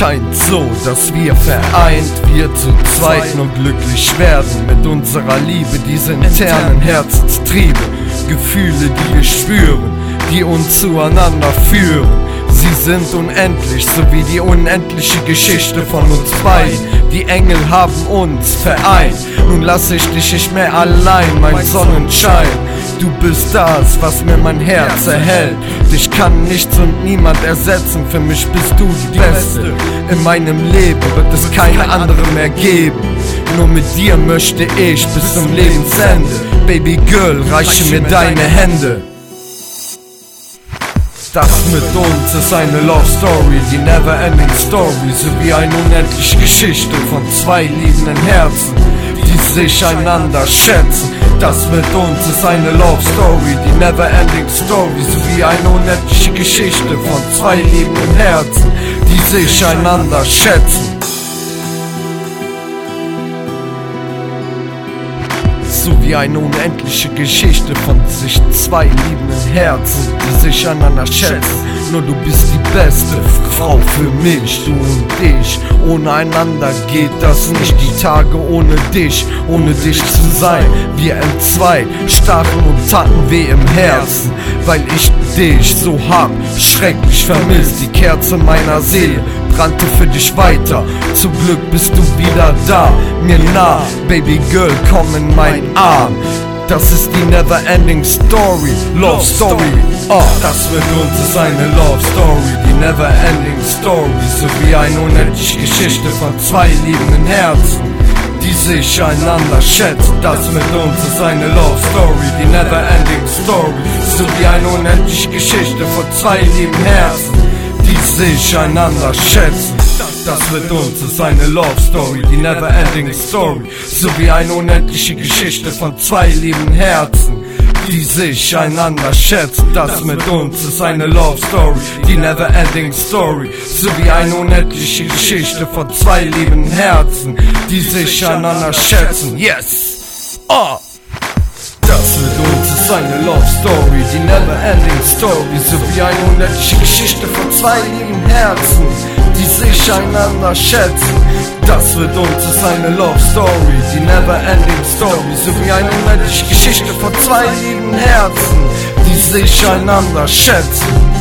scheint so, dass wir vereint, wir zu zweit nur glücklich werden mit unserer Liebe, diese internen Herzenstriebe, Gefühle, die wir spüren, die uns zueinander führen. Sie sind unendlich, so wie die unendliche Geschichte von uns beiden. Die Engel haben uns vereint. Nun lass ich dich nicht mehr allein, mein Sonnenschein. Du bist das, was mir mein Herz erhält. Dich kann nichts und niemand ersetzen. Für mich bist du die Beste. In meinem Leben wird es keine andere mehr geben. Nur mit dir möchte ich bis zum Lebensende. Baby Girl, reiche mir deine Hände. Das mit uns ist eine Love Story, die never ending Story, so wie eine unendliche Geschichte von zwei liebenden Herzen, die sich einander schätzen. Das mit uns ist eine Love Story, die never ending Story, so wie eine unendliche Geschichte von zwei liebenden Herzen, sich einander schätzen. so wie eine unendliche Geschichte von sich zwei liebenden Herzen, die sich aneinander schätzen. Nur du bist die beste Frau für mich, du und ich. Ohne einander geht das nicht. Die Tage ohne dich, ohne dich zu sein. Wir entzwei, stachen und taten weh im Herzen, weil ich dich so hab schrecklich vermisst. Die Kerze meiner Seele brannte für dich weiter. Zum Glück bist du wieder da, mir nah. Baby Girl, komm in mein Arm. Das ist die never ending story, Love Story. Oh, das mit uns ist eine Love Story, die never ending story. So wie eine unendliche Geschichte von zwei liebenden Herzen, die sich einander schätzen. Das mit uns ist eine Love Story, die never ending story. So wie eine unendliche Geschichte von zwei lieben Herzen, die sich einander schätzen. Das mit uns ist eine Love Story, die never ending Story, so wie eine unendliche Geschichte von zwei lieben Herzen, die sich einander schätzen. Das mit uns ist eine Love Story, die never ending Story, so wie eine unendliche Geschichte von zwei lieben Herzen, die sich einander schätzen. Yes! Oh! Das mit uns ist eine Love Story, die never ending Story, so wie eine unendliche Geschichte von zwei lieben Herzen, sich einander schätzen. Das mit uns ist eine Love Story, die never ending Story, so wie eine unendliche Geschichte von zwei lieben Herzen, die sich einander schätzen.